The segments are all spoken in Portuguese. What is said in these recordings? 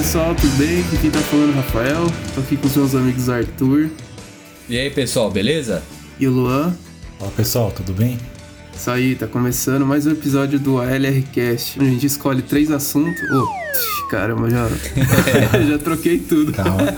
Pessoal, tudo bem? Aqui quem tá falando é o Rafael, tô aqui com os meus amigos Arthur. E aí pessoal, beleza? E o Luan. Fala pessoal, tudo bem? Isso aí, tá começando mais um episódio do ALRcast, onde a gente escolhe três assuntos. Oh, caramba, já, já troquei tudo. Calma.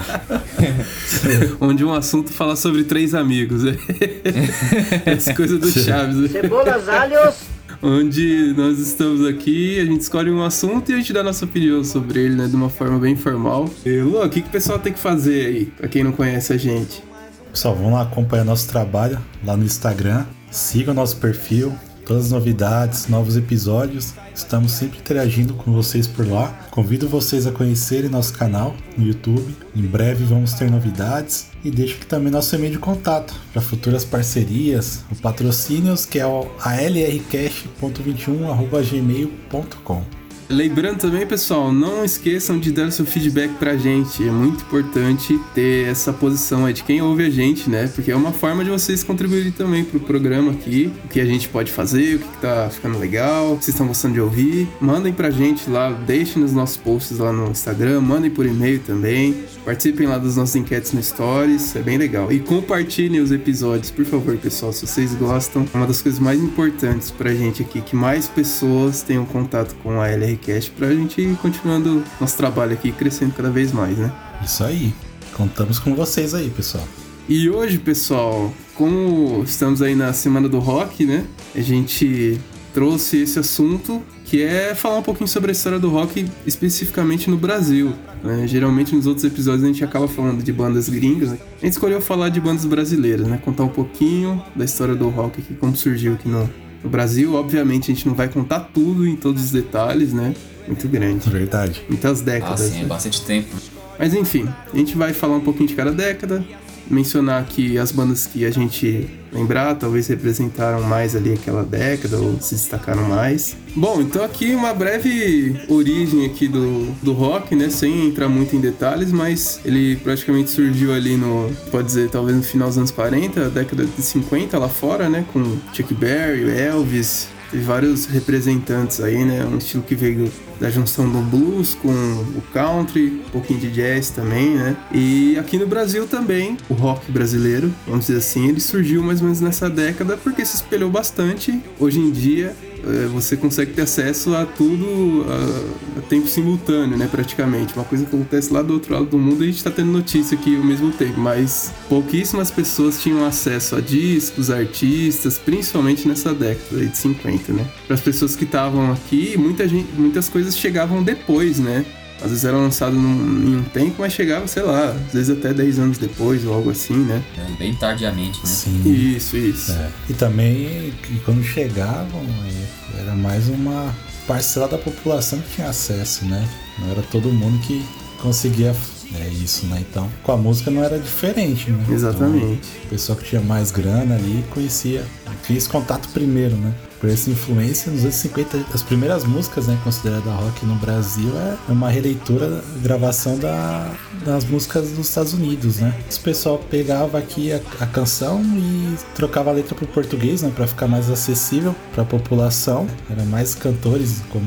onde um assunto fala sobre três amigos. Essa coisa do Chaves. Cebolas, alhos. Onde nós estamos aqui, a gente escolhe um assunto e a gente dá nossa opinião sobre ele, né? De uma forma bem informal. E, Lu, o que, que o pessoal tem que fazer aí, pra quem não conhece a gente? Pessoal, vamos lá acompanhar nosso trabalho lá no Instagram. Siga o nosso perfil, todas as novidades, novos episódios. Estamos sempre interagindo com vocês por lá. Convido vocês a conhecerem nosso canal no YouTube. Em breve vamos ter novidades. E deixo aqui também nosso e-mail de contato para futuras parcerias, o patrocínios, que é o alrcast.21.gmail.com. Lembrando também, pessoal, não esqueçam de dar seu feedback pra gente. É muito importante ter essa posição aí de quem ouve a gente, né? Porque é uma forma de vocês contribuírem também pro programa aqui. O que a gente pode fazer, o que, tá ficando legal, o que vocês estão gostando de ouvir. Mandem pra gente lá, deixem nos nossos posts lá no Instagram, mandem por e-mail também. Participem lá das nossas enquetes no Stories, é bem legal. E compartilhem os episódios, por favor, pessoal, se vocês gostam. É uma das coisas mais importantes pra gente aqui, que mais pessoas tenham contato com a LR podcast pra gente ir continuando nosso trabalho aqui crescendo cada vez mais, né? Isso aí. Contamos com vocês aí, pessoal. E hoje, pessoal, como estamos aí na semana do rock, né? A gente trouxe esse assunto que é falar um pouquinho sobre a história do rock especificamente no Brasil. Né? Geralmente nos outros episódios a gente acaba falando de bandas gringas. Né? A gente escolheu falar de bandas brasileiras, né? Contar um pouquinho da história do rock aqui, como surgiu aqui no, no Brasil, obviamente, a gente não vai contar tudo em todos os detalhes, né? Muito grande. Verdade. Muitas décadas. Ah, sim, é né? bastante tempo. Mas enfim, a gente vai falar um pouquinho de cada década, mencionar aqui as bandas que a gente lembrar, talvez representaram mais ali aquela década ou se destacaram mais. Bom, então aqui uma breve origem aqui do, do rock, né, sem entrar muito em detalhes, mas ele praticamente surgiu ali no, pode dizer, talvez no final dos anos 40, década de 50 lá fora, né, com Chuck Berry, Elvis, Teve vários representantes aí, né? Um estilo que veio da junção do blues com o country, um pouquinho de jazz também, né? E aqui no Brasil também, o rock brasileiro, vamos dizer assim, ele surgiu mais ou menos nessa década porque se espelhou bastante. Hoje em dia, é, você consegue ter acesso a tudo a, a, tempo simultâneo, né? Praticamente. Uma coisa que acontece lá do outro lado do mundo e a gente tá tendo notícia aqui ao mesmo tempo. Mas pouquíssimas pessoas tinham acesso a discos, artistas, principalmente nessa década de 50, né? Para as pessoas que estavam aqui, muita gente, muitas coisas chegavam depois, né? Às vezes era lançado num, em um tempo, mas chegava, sei lá, às vezes até 10 anos depois ou algo assim, né? É, bem tardiamente, né? Sim. Isso, isso. É. E também, quando chegavam, é, era mais uma parcela da população que tinha acesso, né? Não era todo mundo que conseguia é isso, né? Então, com a música não era diferente, né? Exatamente. Então, o pessoal que tinha mais grana ali conhecia, fez contato primeiro, né? por essa influência, nos anos 50, as primeiras músicas, né, consideradas rock no Brasil, é uma releitura, gravação da, das músicas dos Estados Unidos, né? O pessoal pegava aqui a, a canção e trocava a letra o português, né, para ficar mais acessível para a população. Eram mais cantores como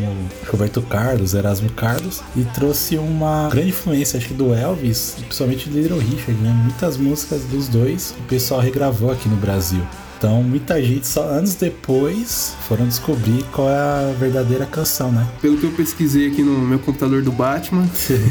Roberto Carlos, Erasmo Carlos, e trouxe uma grande influência, acho que do Elvis, principalmente do Little Richard, né? Muitas músicas dos dois o pessoal regravou aqui no Brasil. Então, muita gente só anos depois foram descobrir qual é a verdadeira canção, né? Pelo que eu pesquisei aqui no meu computador do Batman,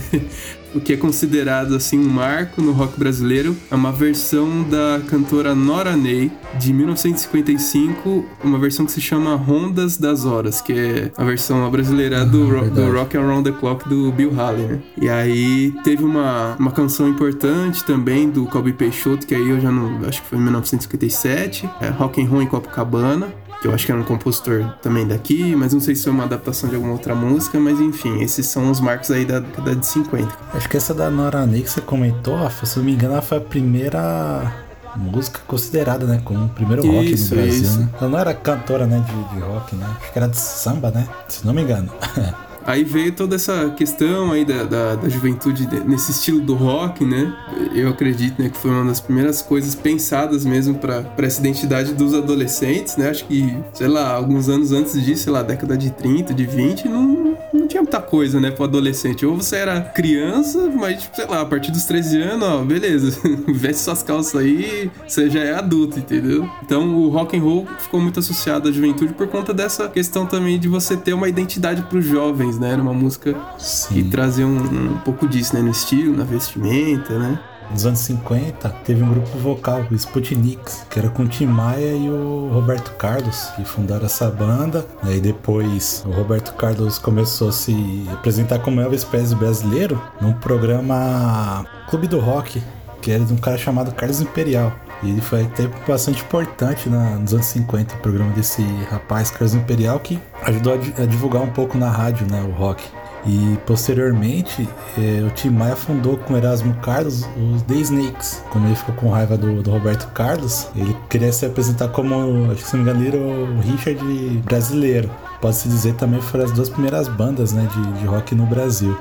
o que é considerado assim um marco no rock brasileiro. É uma versão da cantora Nora Ney de 1955, uma versão que se chama Rondas das Horas, que é a versão brasileira do, ah, do Rock Around the Clock do Bill Haley, né? E aí teve uma, uma canção importante também do Colby Peixoto, que aí eu já não acho que foi em 1957, é Rock and Roll em Copacabana que eu acho que era um compositor também daqui, mas não sei se foi uma adaptação de alguma outra música, mas enfim, esses são os marcos aí da década de 50. Acho que essa da Nora Ney que você comentou, se não me engano, ela foi a primeira música considerada, né, como o primeiro rock isso, no Brasil, isso. né? Ela não era cantora, né, de, de rock, né? Acho que era de samba, né? Se não me engano. Aí veio toda essa questão aí da, da, da juventude nesse estilo do rock, né? Eu acredito né, que foi uma das primeiras coisas pensadas mesmo para essa identidade dos adolescentes, né? Acho que, sei lá, alguns anos antes disso, sei lá, década de 30, de 20, não, não tinha muita coisa, né, pro adolescente. Ou você era criança, mas, tipo, sei lá, a partir dos 13 anos, ó, beleza, veste suas calças aí, você já é adulto, entendeu? Então o rock and roll ficou muito associado à juventude por conta dessa questão também de você ter uma identidade pros jovens, né? Era uma música Sim. que trazia um, um pouco disso, né? No estilo, na vestimenta, né? Nos anos 50, teve um grupo vocal, o Sputniks, que era com o Tim Maia e o Roberto Carlos, que fundaram essa banda. Aí depois o Roberto Carlos começou a se apresentar como Elvis Presley brasileiro num programa Clube do Rock, que era de um cara chamado Carlos Imperial. E ele foi até bastante importante na- nos anos 50, o programa desse rapaz, Carlos Imperial, que ajudou a, a divulgar um pouco na rádio, né, o rock. E posteriormente, eh, o Tim Maia fundou com Erasmo Carlos os The Snakes. Quando ele ficou com raiva do, do Roberto Carlos, ele queria se apresentar como, acho que se não me engano, era o Richard brasileiro. Pode-se dizer também que foram as duas primeiras bandas né, de, de rock no Brasil.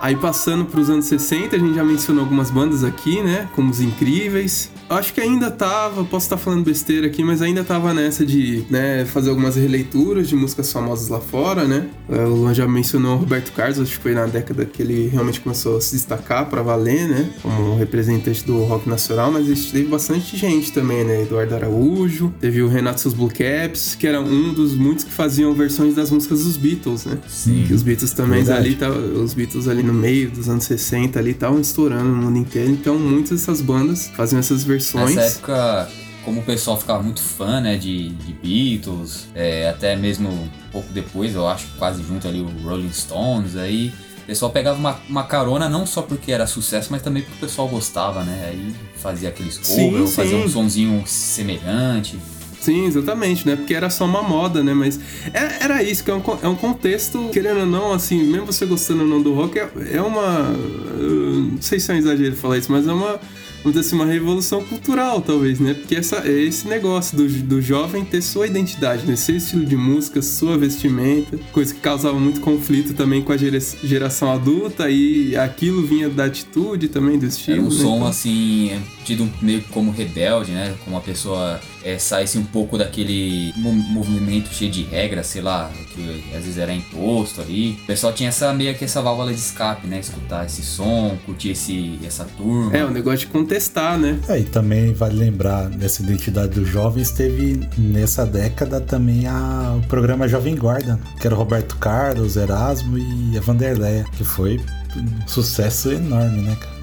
Aí passando para os anos 60, a gente já mencionou algumas bandas aqui, né? Como os Incríveis. Acho que ainda tava, posso estar falando besteira aqui, mas ainda tava nessa de né, fazer algumas releituras de músicas famosas lá fora, né? É, O Luan já mencionou o Roberto Carlos, acho que foi na década que ele realmente começou a se destacar para valer, né? Como representante do rock nacional, mas teve bastante gente também, né? Eduardo Araújo, teve o Renato seus Blue Caps, que era um dos muitos que faziam versões das músicas dos Beatles, né? Sim. Que os Beatles também Verdade. ali, tá, os Beatles ali no meio dos anos 60 ali estavam estourando no mundo inteiro, então muitas dessas bandas faziam essas versões. Nessa época, como o pessoal ficava muito fã, né, de, de Beatles, é, até mesmo um pouco depois, eu acho, quase junto ali o Rolling Stones, aí o pessoal pegava uma, uma carona não só porque era sucesso, mas também porque o pessoal gostava, né? Aí fazia aqueles covers, fazia um sonzinho semelhante. Sim, exatamente, né? Porque era só uma moda, né? Mas é- era isso, que é um, é um contexto, querendo ou não, assim, mesmo você gostando ou não do rock, é, é uma. eu Não sei se é um exagero falar isso, mas é uma. Vamos dizer assim, uma revolução cultural, talvez, né? Porque essa, é esse negócio do, do jovem ter sua identidade, né? Seu estilo de música, sua vestimenta, coisa que causava muito conflito também com a gera- geração adulta, e aquilo vinha da atitude também do estilo. Era um né? som Então- assim, tido meio como rebelde, né? Como uma pessoa é, saísse um pouco daquele mo- movimento cheio de regras, sei lá, que às vezes era imposto ali. O pessoal tinha essa meio que essa válvula de escape, né? Escutar esse som, curtir esse, essa turma. É, o negócio de contestar, né? É, e também vale lembrar, nessa identidade dos jovens, teve nessa década também a, o programa Jovem Guarda, que era o Roberto Carlos, Erasmo e a Vanderleia, que foi um sucesso enorme, né, cara?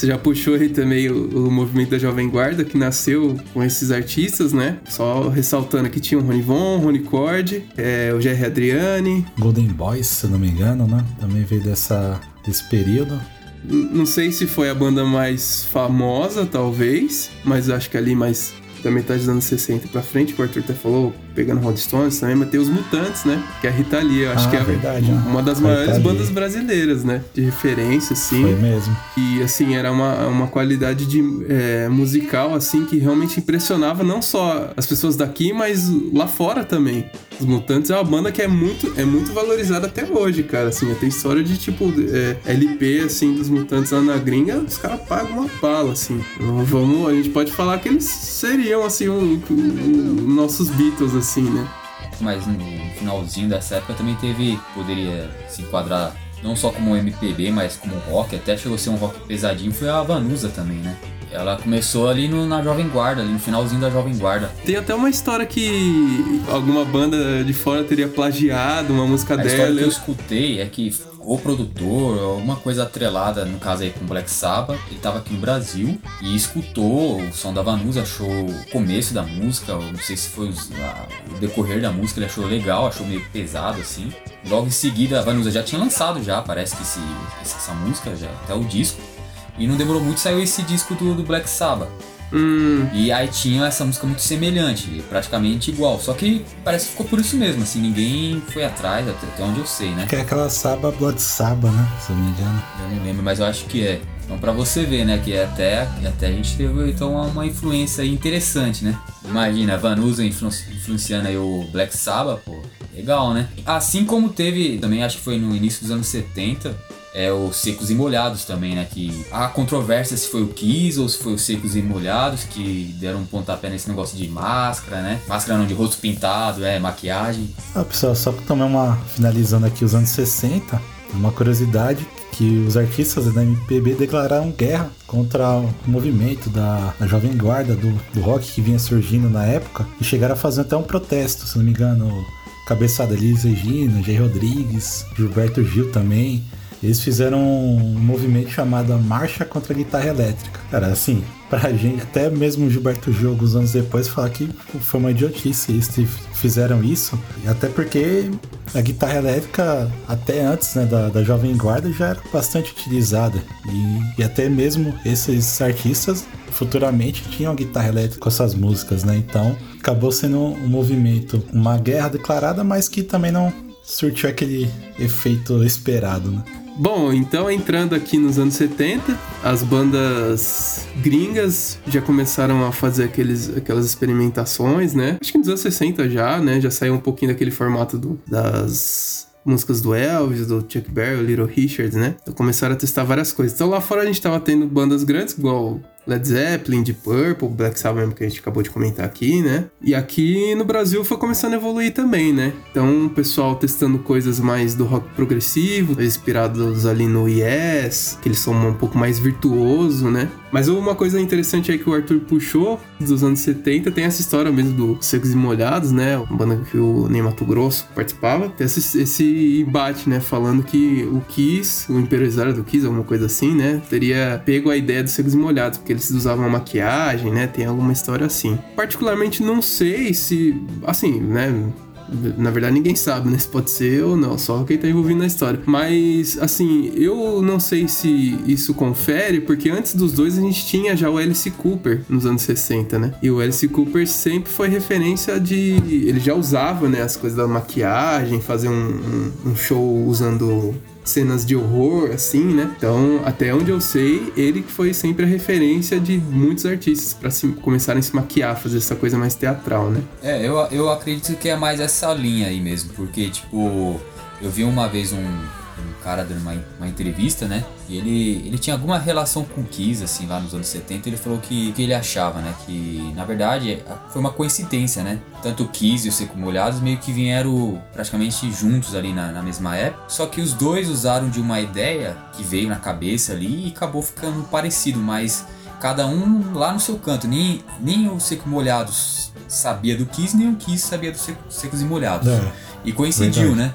Você já puxou aí também o, o movimento da Jovem Guarda, que nasceu com esses artistas, né? Só ressaltando que tinha o Rony Von, Rony Cord, é, o Jerry Adriani. Golden Boys, se não me engano, né? Também veio dessa, desse período. Não sei se foi a banda mais famosa, talvez, mas acho que ali mais da metade dos anos 60 pra frente, que o Arthur até falou, pegando Rolling Stones também, mas tem os Mutantes, né? Que é a Rita Lee, eu acho Ah, que é verdade, uma das maiores bandas brasileiras, né? De referência, assim. Foi mesmo. E assim, era uma, uma qualidade de, é, musical assim que realmente impressionava não só as pessoas daqui, mas lá fora também. Os Mutantes é uma banda que é muito, é muito valorizada até hoje, cara. Assim, tem história de tipo é, LP assim dos Mutantes lá na gringa, os caras pagam uma bala, assim. Então, Vamos, a gente pode falar que eles seriam assim um, um- um- nossos Beatles, assim, né? Mas no finalzinho dessa época também teve. Poderia se enquadrar não só como MPB, mas como rock, até chegou a ser um rock pesadinho, foi a Vanusa também, né? Ela começou ali no- na Jovem Guarda, ali no finalzinho da Jovem Guarda. Tem até uma história que alguma banda de fora teria plagiado uma música A dela. história que eu escutei é que o produtor, alguma coisa atrelada, no caso aí com Black Sabbath, ele tava aqui no Brasil e escutou o som da Vanusa, achou o começo da música, não sei se foi os- a- o decorrer da música, ele achou legal, achou meio pesado assim. Logo em seguida, a Vanusa já tinha lançado já, parece que esse, essa música, já até o disco. E não demorou muito, saiu esse disco do, do Black Sabbath. Hum, E aí tinha essa música muito semelhante, praticamente igual. Só que parece que ficou por isso mesmo, assim, ninguém foi atrás, até até onde eu sei, né? Que é aquela Saba Blood Saba, né? Se eu não me engano. Eu não lembro, mas eu acho que é. Então pra você ver, né, que até, até a gente teve então uma influência interessante, né? Imagina, a Vanusa influ- influenciando aí o Black Sabbath, pô, legal, né? Assim como teve, também acho que foi no início dos anos 70, é o Secos e Molhados também, né? Que há controvérsia se foi o Kiss ou se foi o Secos e Molhados que deram um pontapé nesse negócio de máscara, né? Máscara não, de rosto pintado, é, maquiagem. Ah, pessoal, só também uma finalizando aqui os anos 60, uma curiosidade que os artistas da MPB declararam guerra contra o movimento da, da jovem guarda do, do rock que vinha surgindo na época e chegaram a fazer até um protesto, se não me engano, cabeçada Liz Regina, Jay Rodrigues, Gilberto Gil também. Eles fizeram um movimento chamado Marcha contra a Guitarra Elétrica. Cara, assim, pra gente, até mesmo Gilberto Gil, alguns anos depois, falar que foi uma idiotice eles fizeram isso. Até porque a guitarra elétrica, até antes né, da, da Jovem Guarda, já era bastante utilizada. E, e até mesmo esses artistas futuramente tinham guitarra elétrica com essas músicas, né? Então acabou sendo um movimento, uma guerra declarada, mas que também não surtiu aquele efeito esperado, né? Bom, então entrando aqui nos anos 70, as bandas gringas já começaram a fazer aqueles, aquelas experimentações, né? Acho que nos anos 60 já, né? Já saiu um pouquinho daquele formato do, das músicas do Elvis, do Chuck Berry, Little Richard, né? Então começaram a testar várias coisas. Então lá fora a gente tava tendo bandas grandes, igual Led Zeppelin, Deep Purple, Black Sabbath mesmo que a gente acabou de comentar aqui, né? E aqui no Brasil foi começando a evoluir também, né? Então o pessoal testando coisas mais do rock progressivo, inspirados ali no Yes, que eles são um pouco mais virtuoso, né? Mas uma coisa interessante aí que o Arthur puxou dos anos 70 tem essa história mesmo do Secos e Molhados, né? Uma banda que o Ney Mato Grosso participava. Tem esse, esse embate, né? Falando que o Kiss, o empresário do Kiss, alguma coisa assim, né? Teria pego a ideia dos Secos e Molhados, porque eles usavam maquiagem, né? Tem alguma história assim. Particularmente não sei se, assim, né? Na verdade, ninguém sabe, né? Se pode ser ou não, só quem tá envolvido na história. Mas, assim, eu não sei se isso confere, porque antes dos dois a gente tinha já o Alice Cooper nos anos 60, né? E o Alice Cooper sempre foi referência de. Ele já usava, né? As coisas da maquiagem, fazer um, um, um show usando cenas de horror, assim, né? Então, até onde eu sei, ele foi sempre a referência de muitos artistas para começarem a se maquiar, fazer essa coisa mais teatral, né? É, eu, eu acredito que é mais essa linha aí mesmo, porque, tipo, eu vi uma vez um cara dando uma, uma entrevista, né? E ele, ele tinha alguma relação com Kiss, assim, lá nos anos 70. Ele falou que, que ele achava, né? Que, na verdade, foi uma coincidência, né? Tanto o Kiss e o Seco Molhados meio que vieram praticamente juntos ali na, na mesma época. Só que os dois usaram de uma ideia que veio na cabeça ali e acabou ficando parecido, mas cada um lá no seu canto. Nem, nem o Seco Molhados sabia do Kiss, nem o Kiss sabia dos Seco, Secos e Molhados. É, e coincidiu, verdade. né?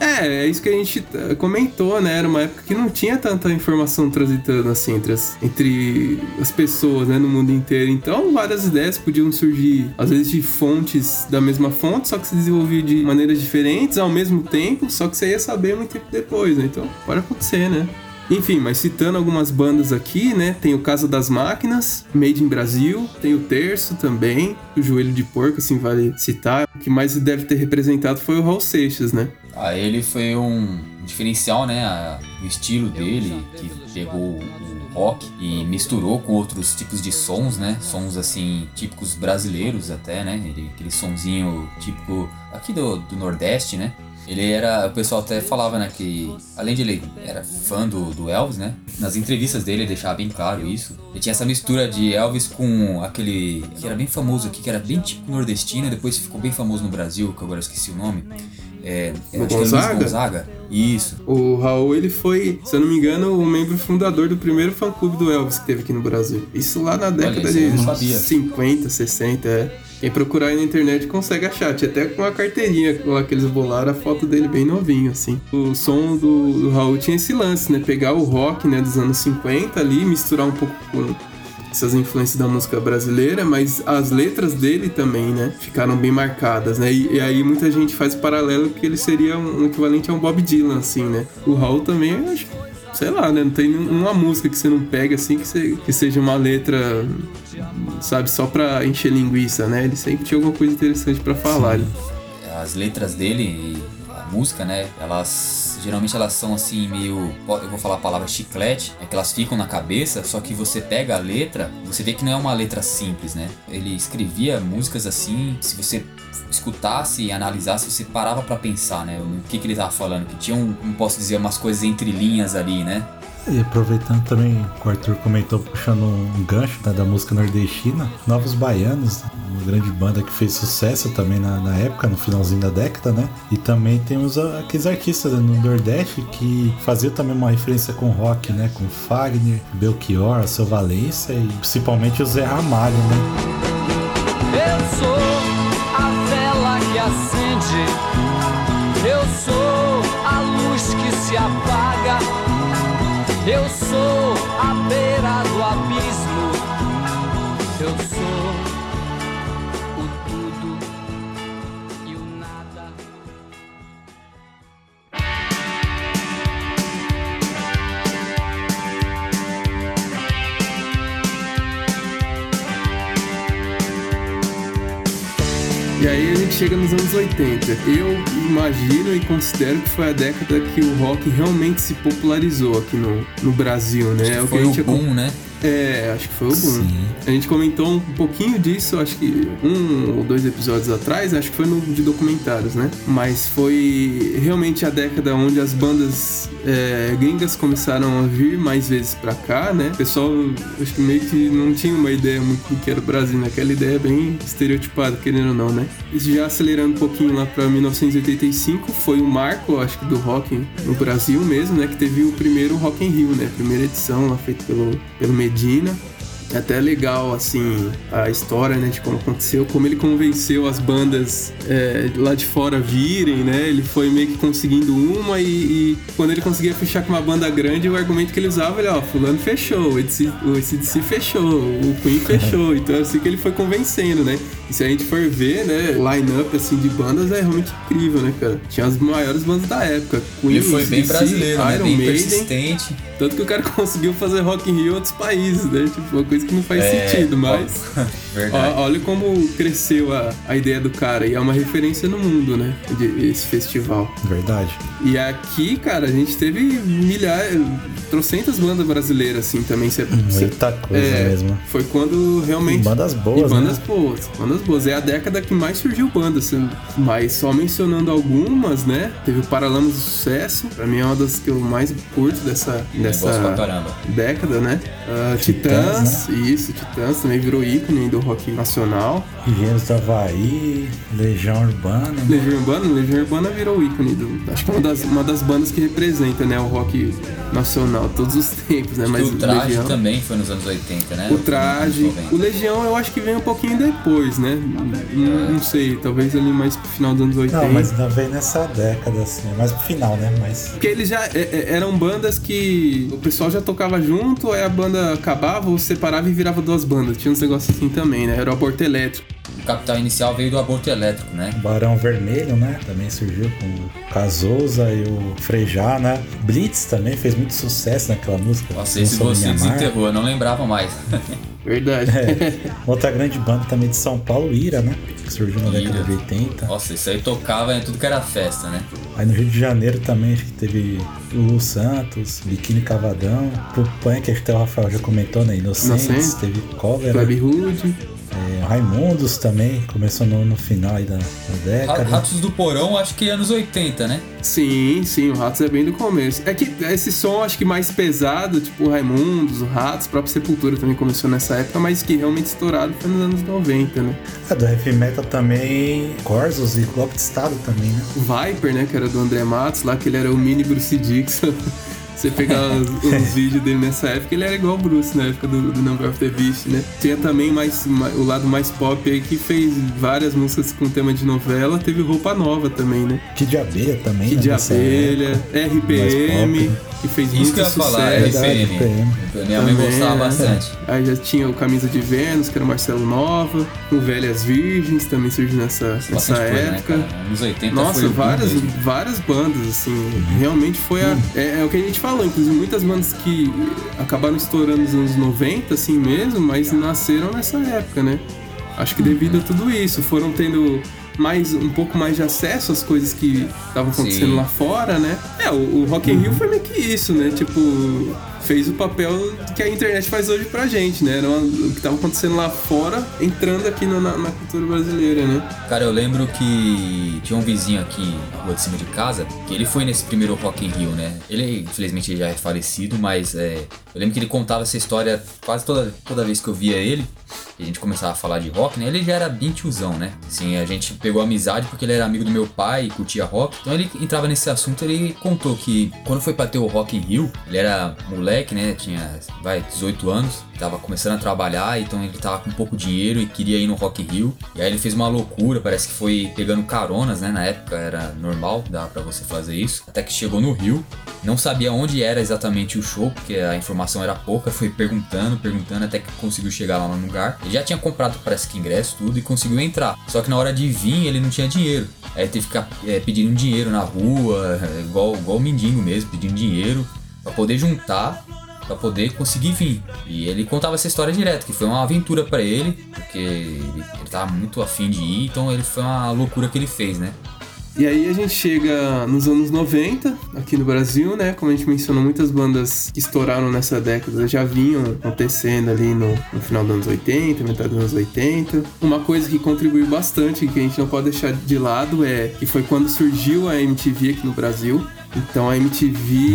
É, é isso que a gente eh, comentou, né? Era uma época que não tinha tanta informação transitando assim entre as, entre as pessoas, né, no mundo inteiro. Então, várias ideias podiam surgir, às vezes, de fontes da mesma fonte, só que se desenvolvia de maneiras diferentes ao mesmo tempo, só que você ia saber muito tempo depois, né? Então, pode acontecer, né? Enfim, mas citando algumas bandas aqui, né? Tem o Casa das Máquinas, Made in Brasil, tem o Terço também, o Joelho de Porco, assim, vale citar. O que mais deve ter representado foi o Raul Seixas, né? Ah, ele foi um diferencial, né? O estilo dele, que pegou o rock e misturou com outros tipos de sons, né? Sons assim, típicos brasileiros até, né? Ele, aquele sonzinho típico aqui do, do Nordeste, né? Ele era. O pessoal até falava, né, que além de ele era fã do, do Elvis, né? Nas entrevistas dele ele deixava bem claro isso. Ele tinha essa mistura de Elvis com aquele. que era bem famoso aqui, que era bem tipo nordestino, depois ficou bem famoso no Brasil, que agora eu esqueci o nome. É, o Gonzaga? É Gonzaga? Isso. O Raul, ele foi, se eu não me engano, o membro fundador do primeiro fã-clube do Elvis que teve aqui no Brasil. Isso lá na década Olha, de 50, 60, é. Quem procurar aí na internet consegue achar. Tinha até com uma carteirinha lá que eles bolaram a foto dele bem novinho, assim. O som do, do Raul tinha esse lance, né? Pegar o rock, né, dos anos 50 ali, misturar um pouco com essas influências da música brasileira, mas as letras dele também, né, ficaram bem marcadas, né? E, e aí muita gente faz paralelo que ele seria um, um, equivalente a um Bob Dylan, assim, né? O Raul também, eu acho sei lá, né? Não tem uma música que você não pega assim que, você, que seja uma letra, sabe, só pra encher linguiça, né? Ele sempre tinha alguma coisa interessante para falar. Né? As letras dele, a música, né? Elas geralmente elas são assim, meio. Eu vou falar a palavra chiclete, é que elas ficam na cabeça, só que você pega a letra, você vê que não é uma letra simples, né? Ele escrevia músicas assim, se você escutasse e analisasse, você parava para pensar, né? O que, que ele tava falando, que tinha um, como posso dizer, umas coisas entre linhas ali, né? E aproveitando também, o Arthur comentou, puxando um gancho né, da música nordestina, Novos Baianos, uma grande banda que fez sucesso também na, na época, no finalzinho da década, né? E também temos aqueles artistas no Nordeste que faziam também uma referência com rock, né? Com Fagner, Belchior, Seu Valença e principalmente o Zé Ramalho, né? Eu sou a vela que acende, eu sou a luz que se apaga. Eu sou a beira do abismo. Eu sou E aí a gente chega nos anos 80. Eu imagino e considero que foi a década que o rock realmente se popularizou aqui no, no Brasil, né? É o que Foi a o gente boom, né? É, acho que foi o. Sim. A gente comentou um pouquinho disso, acho que um ou dois episódios atrás, acho que foi no de documentários, né? Mas foi realmente a década onde as bandas é, gringas começaram a vir mais vezes pra cá, né? O pessoal, acho que meio que não tinha uma ideia muito do que era o Brasil, né? Aquela ideia bem estereotipada, querendo ou não, né? Isso já acelerando um pouquinho lá pra 1985, foi o marco, acho que, do rock no Brasil mesmo, né? Que teve o primeiro Rock in Rio, né? Primeira edição lá feita pelo, pelo Medina armadilha é até legal, assim, a história, né, de como aconteceu, como ele convenceu as bandas é, lá de fora virem, né? Ele foi meio que conseguindo uma e, e quando ele conseguia fechar com uma banda grande, o argumento que ele usava, ele, ó, fulano fechou, o ACDC, fechou, o Queen fechou. Então é assim que ele foi convencendo, né? E se a gente for ver, né, line-up, assim, de bandas é realmente incrível, né, cara? Tinha as maiores bandas da época. Queen, Ele foi bem brasileiro, né? Iron Bem Maiden, persistente. tanto que o cara conseguiu fazer Rock in Rio em outros países, né? Tipo, uma coisa que não faz É, sentido, mas... Ó, olha como cresceu a, a ideia do cara. E é uma referência no mundo, né? De, esse festival. Verdade. E aqui, cara, a gente teve milhares... Trocentas bandas brasileiras, assim, também. Cê, cê- Muita coisa é, mesmo. Foi quando realmente... E bandas boas, E bandas né? boas, bandas boas. É a década que mais surgiu bandas, assim, mas só mencionando algumas, né? Teve o Paralamas do Sucesso, pra mim é uma das que eu mais curto dessa, dessa década, né? Ah, Titãs, Titãs, isso, Titãs também virou ícone do rock nacional. Engenheiros do Havaí, Legião Urbana. né? Legião Urbana, Legião Urbana virou ícone do, acho que é uma das, uma das bandas que representa, né, o rock nacional todos os tempos, né? Mas o traje Legião, também foi nos anos 80, né? o traje, o 90. Legião eu acho que vem um pouquinho depois, né? Não, não sei, talvez ali mais pro final dos anos 80. Não, mas ainda vem nessa década, assim, mais pro final, né? Mas Porque eles já é, é, eram bandas que o pessoal já tocava junto, aí a banda acabava ou separava e virava duas bandas. Tinha uns negócios assim também, né? Era o aborto elétrico. O capital inicial veio do aborto elétrico, né? o Barão Vermelho, né? Também surgiu com o Cazuza e o Frejá, né? Blitz também fez muito sucesso naquela música. Nossa, Não esse você desenterrou, eu não lembrava mais. Verdade. É. Outra grande banda também de São Paulo, Ira, né? Que surgiu na década Ira. de 80. Nossa, isso aí tocava em tudo que era festa, né? Aí no Rio de Janeiro também acho que teve o Lu Santos, Biquíni Cavadão, pro Punk, acho que até o Rafael já comentou, né? Inocentes, teve Cover, Club Hood. É, Raimundos também, começou no, no final aí da, da década. Ratos do Porão, acho que anos 80, né? Sim, sim, o Ratos é bem do começo. É que esse som, acho que mais pesado, tipo o Raimundos, o Ratos, próprio Sepultura também começou nessa época, mas que realmente estourado foi nos anos 90, né? É, do heavy metal também, Corsos e Golpe de Estado também, né? O Viper, né, que era do André Matos, lá que ele era o mini Bruce Dixon. Você pegar os, os vídeos dele nessa época, ele era igual o Bruce na época do, do Number of the Beast, né? Tinha também mais, ma- o lado mais pop aí que fez várias músicas com tema de novela, teve roupa nova também, né? Kid de Abelha também, Kid né? de Abelha, época. RPM, Mais. Que fez Isso muito que eu ia falar, sucesso. Verdade, RPM. RPM. Minha mãe gostava bastante. Aí já tinha o Camisa de Vênus, que era o Marcelo Nova, o Velhas Virgens também surgiu nessa, nessa Bastante coisa, né, época. cara? Anos 80 Nossa, boom várias, várias bandas, assim, realmente foi a. É, é o que a gente falou, inclusive muitas bandas que acabaram estourando nos anos 90, assim mesmo, mas nasceram nessa época, né? Acho que devido a tudo isso, foram tendo mais um pouco mais de acesso às coisas que estavam acontecendo Sim. lá fora, né? É, o, o Rock in Rio foi meio que isso, né? Tipo, fez o papel que a internet faz hoje pra gente, né? Era uma- o que tava acontecendo lá fora, entrando aqui no- na, na cultura brasileira, né? Cara, eu lembro que tinha um vizinho aqui na rua de cima de casa, que ele foi nesse primeiro Rock in Rio, né? Ele, infelizmente, já é falecido, mas é, eu lembro que ele contava essa história quase toda, toda vez que eu via ele, e a gente começava a falar de rock, né? Ele já era bem tiozão, né? Assim, a gente pegou amizade porque ele era amigo do meu pai curtia rock. Então ele entrava nesse assunto, ele contou que quando foi pra ter o Rock in Rio, ele era moleque, né? Tinha, vai, 18 anos, tava começando a trabalhar, então ele tava com pouco dinheiro e queria ir no Rock Rio. E aí ele fez uma loucura, parece que foi pegando caronas, né? Na época era normal, dava pra você fazer isso. Até que chegou no Rio, não sabia onde era exatamente o show, porque a informação era pouca, foi perguntando, perguntando, até que conseguiu chegar lá no lugar. Ele já tinha comprado, parece que ingresso, tudo, e conseguiu entrar. Só que na hora de vir, ele não tinha dinheiro. Aí teve que ficar é, pedindo dinheiro na rua, igual, igual mendigo mesmo, pedindo dinheiro, pra poder juntar Pra poder conseguir vir. E ele contava essa história direto, que foi uma aventura pra ele, porque ele, ele tava muito afim de ir, então ele foi uma loucura que ele fez, né? E aí a gente chega nos anos 90, aqui no Brasil, né? Como a gente mencionou, muitas bandas que estouraram nessa década já vinham acontecendo ali no, no final dos anos 80, metade dos anos 80. Uma coisa que contribuiu bastante, que a gente não pode deixar de lado, é que foi quando surgiu a MTV aqui no Brasil. Então a MTV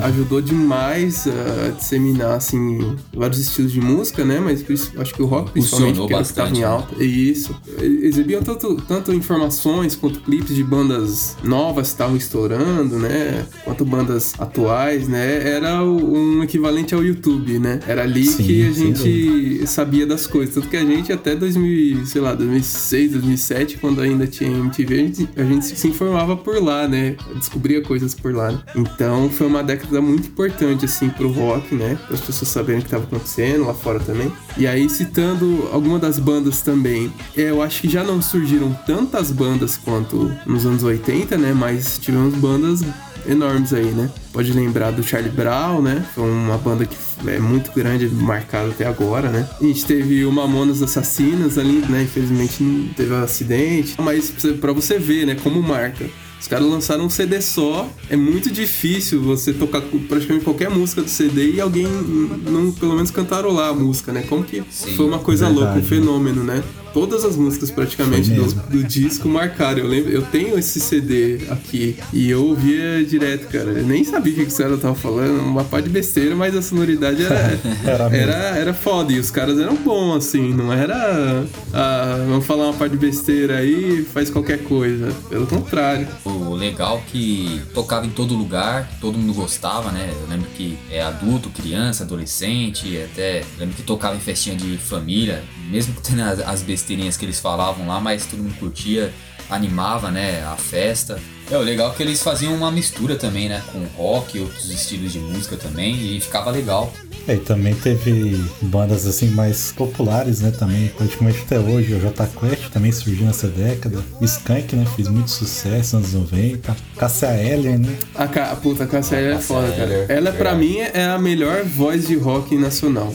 Ah, ajudou demais a disseminar assim vários estilos de música, né? Mas por isso, acho que o rock principalmente Funcionou porque que estava em bastante, alta. Isso. Exibiam tanto, tanto informações quanto clipes de bandas novas que estavam estourando, né? Quanto bandas atuais, né? Era um equivalente ao YouTube, né? Era ali Sim, que a gente sabia das coisas. Tanto que a gente até 2000, sei lá, 2006, 2007, quando ainda tinha MTV, a gente, a gente se informava por lá, né? Descobria coisas por lá. Então foi uma década muito importante, assim, pro rock, né? Para as pessoas saberem o que estava acontecendo lá fora também. E aí, citando alguma das bandas também, é, eu acho que já não surgiram tantas bandas quanto nos anos 80, né? Mas tivemos bandas enormes aí, né? Pode lembrar do Charlie Brown, né? Foi uma banda que é muito grande, marcada até agora, né? A gente teve o Mamonas Assassinas ali, né? Infelizmente teve um acidente. Mas pra você ver, né? Como marca. Os caras lançaram um CD só. É muito difícil você tocar praticamente qualquer música do CD e alguém não, pelo menos, cantarolar a música, né? Como que Sim, foi uma coisa verdade, louca, um fenômeno, né? Todas as músicas praticamente do, do disco marcaram. Eu lembro, eu tenho esse CD aqui e eu ouvia direto, cara. Eu nem sabia o que que os caras estavam falando, uma pá de besteira, mas a sonoridade era, Era era, era foda. E os caras eram bons, assim, não era. Ah, vamos falar uma pá de besteira aí faz qualquer coisa. Pelo contrário. O legal que tocava em todo lugar, todo mundo gostava, né? Eu lembro que é adulto, criança, adolescente, até lembro que tocava em festinha de família, mesmo tendo as besteirinhas que eles falavam lá, mas todo mundo curtia, animava, né, a festa. É, o legal é que eles faziam uma mistura também, né, com rock e outros estilos de música também, e ficava legal. É, e também teve bandas assim mais populares, né? Também, praticamente até hoje. O J Quest também surgiu nessa década. O Skank, né? Fez muito sucesso nos anos 90. Cassia Eller, né? A, ca... a puta, a Cassia Eller é foda, cara. Eller, Ela, pra verdade. mim, é a melhor voz de rock nacional.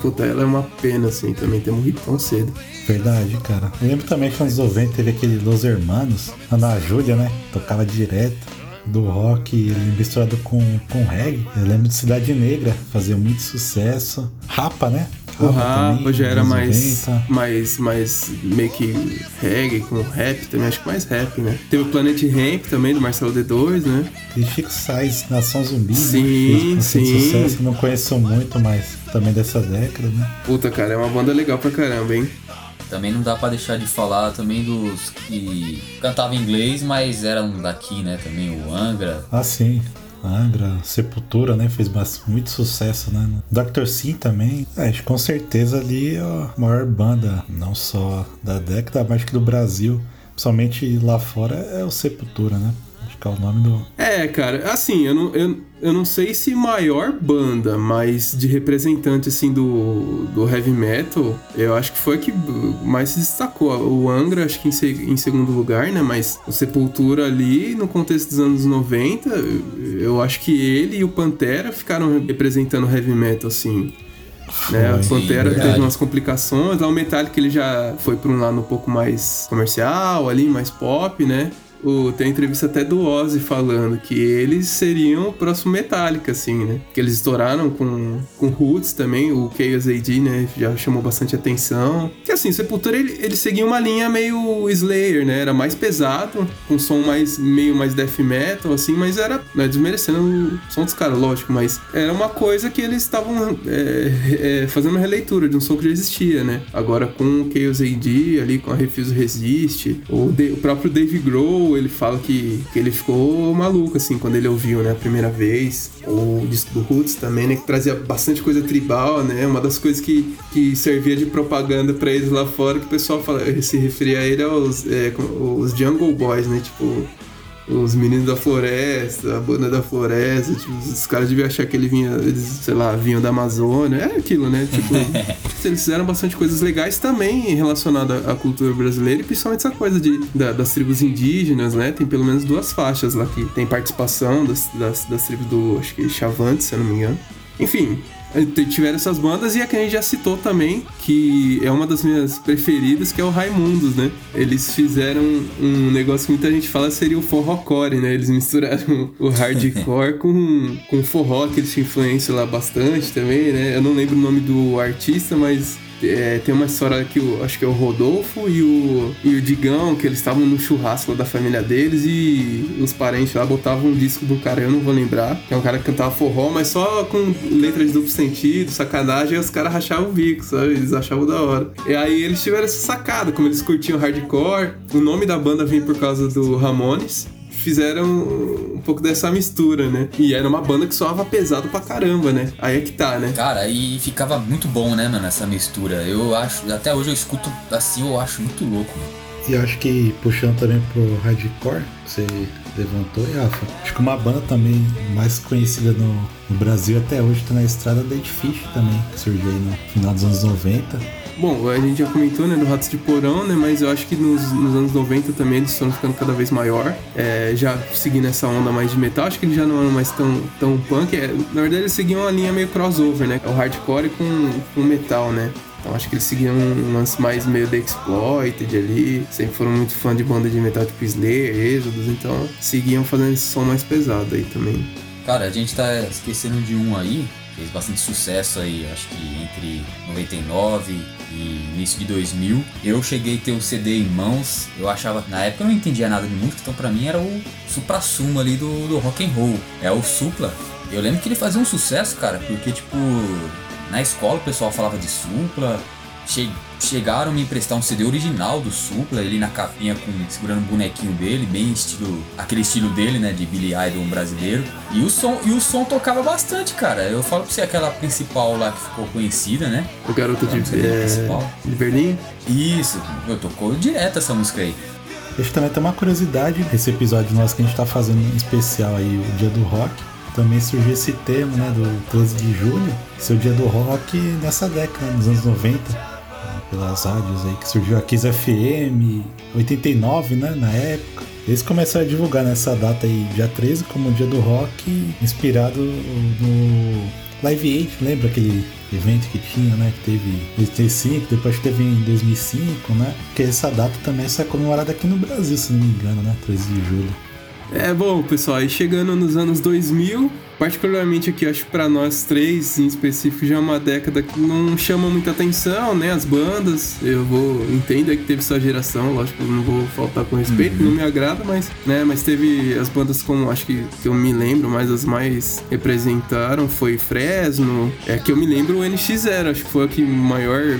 Puta, ela é uma pena, assim, também ter morrido tão cedo. Verdade, cara. Eu lembro também que nos anos 90 teve aquele Los Hermanos, Ana Júlia, né? Tocava direto do rock misturado com, com reggae. Eu lembro de Cidade Negra, fazia muito sucesso. Rapa, né? O Rapa já era mais, 90. mais, mais meio que reggae, com rap também, acho que mais rap, né? Teve o Planet Ramp também, do Marcelo D2, né? E Chico Sainz, Nação Zumbi, Sim, né? Fez bastante sim. sucesso. Não conheço muito, mas também dessa década, né? Puta, cara, é uma banda legal pra caramba, hein? Também não dá pra deixar de falar também dos que cantavam inglês, mas eram daqui, né, também o Angra, Ah, sim. Angra, Sepultura, né? Fez muito sucesso, né? Dr. Sim também. É, com certeza ali é a maior banda, não só da década, mas que do Brasil. Principalmente lá fora é o Sepultura, né? É o nome do. É, cara, assim, eu não, eu, eu não sei se maior banda, mas de representante, assim, do, do heavy metal, eu acho que foi a que mais se destacou. O Angra, acho que em, se- em segundo lugar, né? Mas o Sepultura ali, no contexto dos anos 90, eu acho que ele e o Pantera ficaram representando heavy metal, assim. Né? A Pantera verdade. teve umas complicações, lá o Metallica ele já foi pra um lado um pouco mais comercial ali, mais pop, né? O, tem entrevista até do Ozzy falando que eles seriam o próximo Metallica, assim, né? Que eles estouraram com, com Roots também, o Chaos AD, né? Já chamou bastante atenção. Que assim, Sepultura ele, ele seguia uma linha meio Slayer, né? Era mais pesado, com som mais meio mais death metal, assim, mas era. Não é desmerecendo o som dos caras, lógico, mas era uma coisa que eles estavam é, é, fazendo uma releitura de um som que já existia, né? Agora com o Chaos AD, ali com a Refuse Resist, o, De- o próprio Dave Grohl, ele fala que, que ele ficou maluco, assim, quando ele ouviu, né, a primeira vez. O disco do Roots também, né, que trazia bastante coisa tribal, né? Uma das coisas que, que servia de propaganda pra eles lá fora, que o pessoal fala, se referia a ele aos é, os Jungle Boys, né? Tipo, os meninos da floresta, a banda da floresta, tipo, os caras deviam achar que ele vinha, eles, sei lá, vinham da Amazônia, é aquilo, né? Tipo, eles fizeram bastante coisas legais também relacionadas à cultura brasileira e principalmente essa coisa de, da- das tribos indígenas, né? Tem pelo menos duas faixas lá que tem participação das, das, das tribos do, acho que Chavante, se eu não me engano. Enfim, tiveram essas bandas e a que a gente já citou também, que é uma das minhas preferidas, que é o Raimundos, né? Eles fizeram um negócio que muita gente fala seria o forrocore, né? Eles misturaram o hardcore com, com o forró, que eles tinham influência lá bastante também, né? Eu não lembro o nome do artista, mas é, tem uma história que acho que é o Rodolfo e o, e o Digão, que eles estavam no churrasco da família deles e os parentes lá botavam um disco do cara, eu não vou lembrar, que é um cara que cantava forró, mas só com letra de duplo sentido, sacanagem, e os caras rachavam o bico, sabe? Eles achavam da hora. E aí eles tiveram essa sacada, como eles curtiam hardcore, o nome da banda vem por causa do Ramones, fizeram um pouco dessa mistura, né? E era uma banda que soava pesado pra caramba, né? Aí é que tá, né? Cara, e ficava muito bom, né, mano, essa mistura. Eu acho, até hoje eu escuto assim, eu acho muito louco, mano. E eu acho que puxando também pro hardcore, que você levantou, Rafa, acho que uma banda também mais conhecida no, no Brasil até hoje tá na estrada Dead Fish também, que surgiu aí no final dos anos 90. Bom, a gente já comentou, né, do Ratos de Porão, né, mas eu acho que nos, nos anos 90 também eles foram ficando cada vez maior, é, já seguindo essa onda mais de metal, acho que eles já não eram mais tão, tão punk, é, na verdade eles seguiam uma linha meio crossover, né, o hardcore com, com metal, né. Então acho que eles seguiam um lance mais meio The Exploited ali, sempre foram muito fã de banda de metal tipo Slayer, Exodus, então seguiam fazendo esse som mais pesado aí também. Cara, a gente tá esquecendo de um aí, fez bastante sucesso aí, acho que entre 99 e início de 2000. Eu cheguei a ter o CD em mãos, eu achava, na época eu não entendia nada de música, então pra mim era o supra-sumo ali do, do rock and roll. É o Supla. Eu lembro que ele fazia um sucesso, cara, porque tipo, na escola o pessoal falava de Supla, che- chegaram a me emprestar um CD original do Supla, ele na capinha com segurando um bonequinho dele, bem estilo, aquele estilo dele, né, de Billy Idol brasileiro. E o som, e o som tocava bastante, cara. Eu falo pra você aquela principal lá que ficou conhecida, né? O garoto de, é principal. de Berlim, Isso, eu tocou direto essa música aí. Deixa eu também ter uma curiosidade, esse episódio nosso que a gente tá fazendo em especial aí, o Dia do Rock, também surgiu esse termo, né, do 13 de julho, seu Dia do Rock nessa década, nos anos 90, né, pelas rádios aí, que surgiu a Kiss FM, 89, né, na época. Eles começaram a divulgar nessa data aí, dia 13, como o Dia do Rock, inspirado no Live Aid, lembra aquele evento que tinha, né? Que teve em 2005, depois teve em 2005, né? Porque essa data também é comemorada aqui no Brasil, se não me engano, né? 13 de julho. É bom, pessoal, aí chegando nos anos 2000, particularmente aqui, acho que pra nós três em específico, já é uma década que não chama muita atenção, né? As bandas, eu vou. Entendo aí que teve sua geração, lógico, não vou faltar com respeito, não me agrada, mas, né? Mas teve as bandas como, acho que, que eu me lembro, mas as mais representaram foi Fresno, é que eu me lembro o NX0, acho que foi a que maior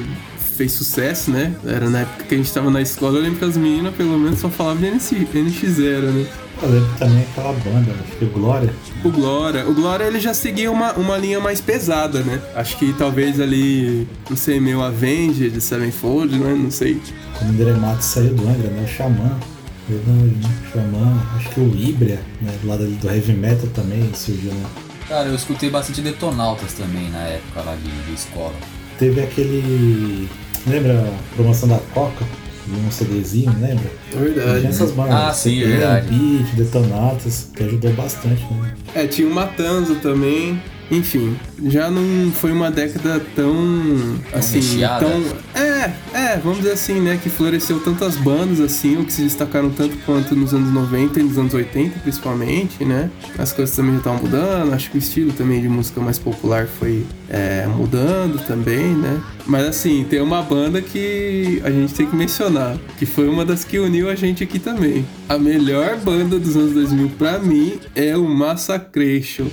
fez sucesso, né? Era na época que a gente tava na escola, eu lembro que as meninas pelo menos só falavam de NX, NX0, né? Eu lembro também aquela banda, acho que Glória. O Glória, o Glória ele já seguia uma, uma linha mais pesada, né? Acho que talvez ali, não sei, meio Avenged, Sevenfold, né? Não sei. Quando o André saiu do Angra, né? O Xamã. Verdade, né? Xamã. Acho que o Ibria, né? Do lado ali do Heavy Metal também surgiu, né? Cara, eu escutei bastante Detonautas também na época lá de, de escola. Teve aquele. Lembra a promoção da Coca? Um CDzinho, lembra? É verdade. Tinha essas bandas. Ah, sim, CPM, verdade. Beat, Detonatas, que ajudou bastante, né? É, tinha o Matanza também. Enfim, já não foi uma década tão assim, recheada. tão é, é, vamos dizer assim, né, que floresceu tantas bandas assim, ou que se destacaram tanto quanto nos anos 90 e nos anos 80, principalmente, né? As coisas também já estavam mudando, acho que o estilo também de música mais popular foi é, mudando também, né? Mas assim, tem uma banda que a gente tem que mencionar, que foi uma das que uniu a gente aqui também. A melhor banda dos anos 2000 pra mim é o Massacration.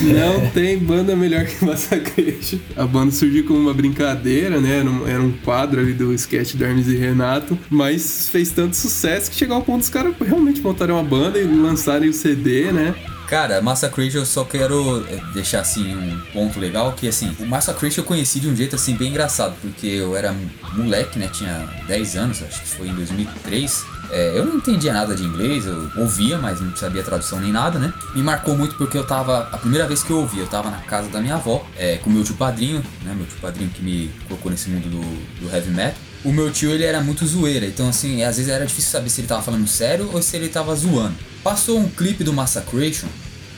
Não tem banda melhor que Massacration. A banda surgiu como uma brincadeira, né? Era um, era um quadro ali do sketch do Hermes e Renato, mas fez tanto sucesso que chegou ao ponto dos caras realmente montarem uma banda e lançarem o CD, né? Cara, Massacration eu só quero eh, deixar assim um ponto legal que assim, o Massacration eu conheci de um jeito assim bem engraçado, porque eu era moleque, né, tinha 10 anos, acho que foi em 2003. É, eu não entendia nada de inglês, eu ouvia, mas não sabia tradução nem nada, né? Me marcou muito porque eu tava. A primeira vez que eu ouvi, eu tava na casa da minha avó, é, com meu tio padrinho, né? Meu tio padrinho que me colocou nesse mundo do, do heavy metal. O meu tio, ele era muito zoeira, então assim, às vezes era difícil saber se ele tava falando sério ou se ele tava zoando. Passou um clipe do Massacration,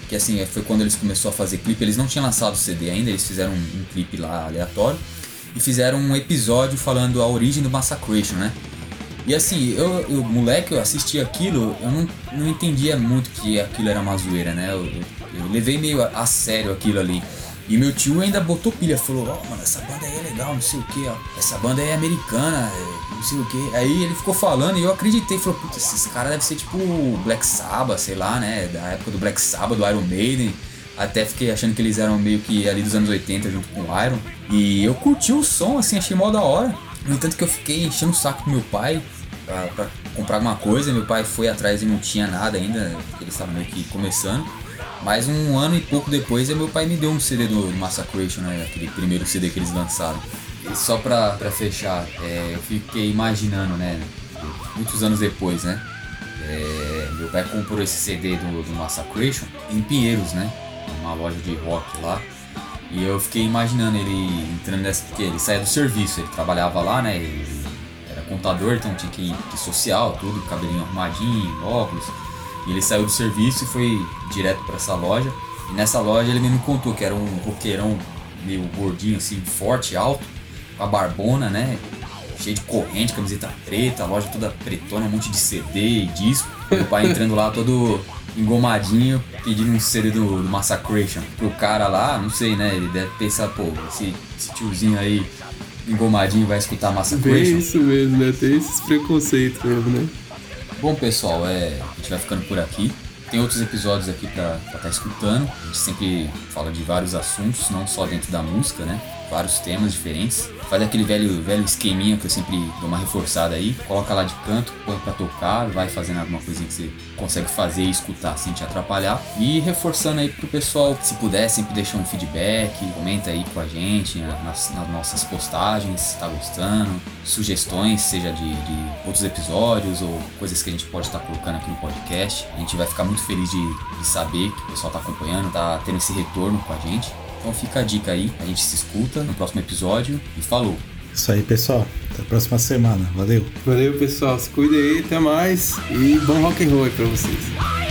que assim, foi quando eles começaram a fazer clipe, eles não tinham lançado o CD ainda, eles fizeram um, um clipe lá aleatório e fizeram um episódio falando a origem do Massacration, né? E assim, eu, eu moleque, eu assisti aquilo, eu não, não entendia muito que aquilo era uma zoeira, né? Eu, eu, eu levei meio a, a sério aquilo ali. E meu tio ainda botou pilha, falou, ó, oh, mano, essa banda aí é legal, não sei o que, ó. Essa banda aí é americana, é, não sei o que. Aí ele ficou falando e eu acreditei, falou, putz, esses caras devem ser tipo Black Sabbath, sei lá, né? Da época do Black Sabbath, do Iron Maiden. Até fiquei achando que eles eram meio que ali dos anos 80 junto com o Iron. E eu curti o som, assim, achei mó da hora. No entanto que eu fiquei enchendo o saco do meu pai pra, pra comprar alguma coisa. Meu pai foi atrás e não tinha nada ainda, porque eles estavam meio que começando. Mas um ano e pouco depois, meu pai me deu um CD do Massacration, né? Aquele primeiro CD que eles lançaram. E só pra, pra fechar, é, eu fiquei imaginando, né? Muitos anos depois, né? É, meu pai comprou esse CD do, do Massacration em Pinheiros, né? Uma loja de rock lá. E eu fiquei imaginando ele entrando nessa. Porque ele saía do serviço, ele trabalhava lá, né? Ele contador, então tinha que ir, ir social, tudo, cabelinho arrumadinho, óculos. E ele saiu do serviço e foi direto para essa loja. E nessa loja ele me contou que era um roqueirão meio gordinho, assim, forte, alto, com a barbona, né? Cheio de corrente, camiseta preta, loja toda pretona, um monte de CD e disco. Meu pai entrando lá todo engomadinho, pedindo um CD do, do Massacration pro cara lá, não sei, né? Ele deve pensar, pô, esse, esse tiozinho aí engomadinho vai escutar Massacration. Bem isso mesmo, né? Tem esses preconceitos mesmo, né? Bom, pessoal, é, a gente vai ficando por aqui. Tem outros episódios aqui pra estar tá escutando. A gente sempre fala de vários assuntos, não só dentro da música, né? Vários temas diferentes. Faz aquele velho, velho esqueminha que eu sempre dou uma reforçada aí. Coloca lá de canto, põe pra tocar, vai fazendo alguma coisinha que você consegue fazer e escutar sem te atrapalhar. E reforçando aí pro pessoal, se puder, sempre deixar um feedback, comenta aí com a gente nas, nas nossas postagens, se tá gostando, sugestões, seja de, de, outros episódios ou coisas que a gente pode estar tá colocando aqui no podcast. A gente vai ficar muito feliz de, de saber que o pessoal tá acompanhando, tá tendo esse retorno com a gente. Então fica a dica aí, a gente se escuta no próximo episódio e falou! Isso aí, pessoal. Até a próxima semana. Valeu. Valeu, pessoal. Se cuide aí, até mais. E bom rock and roll aí pra vocês.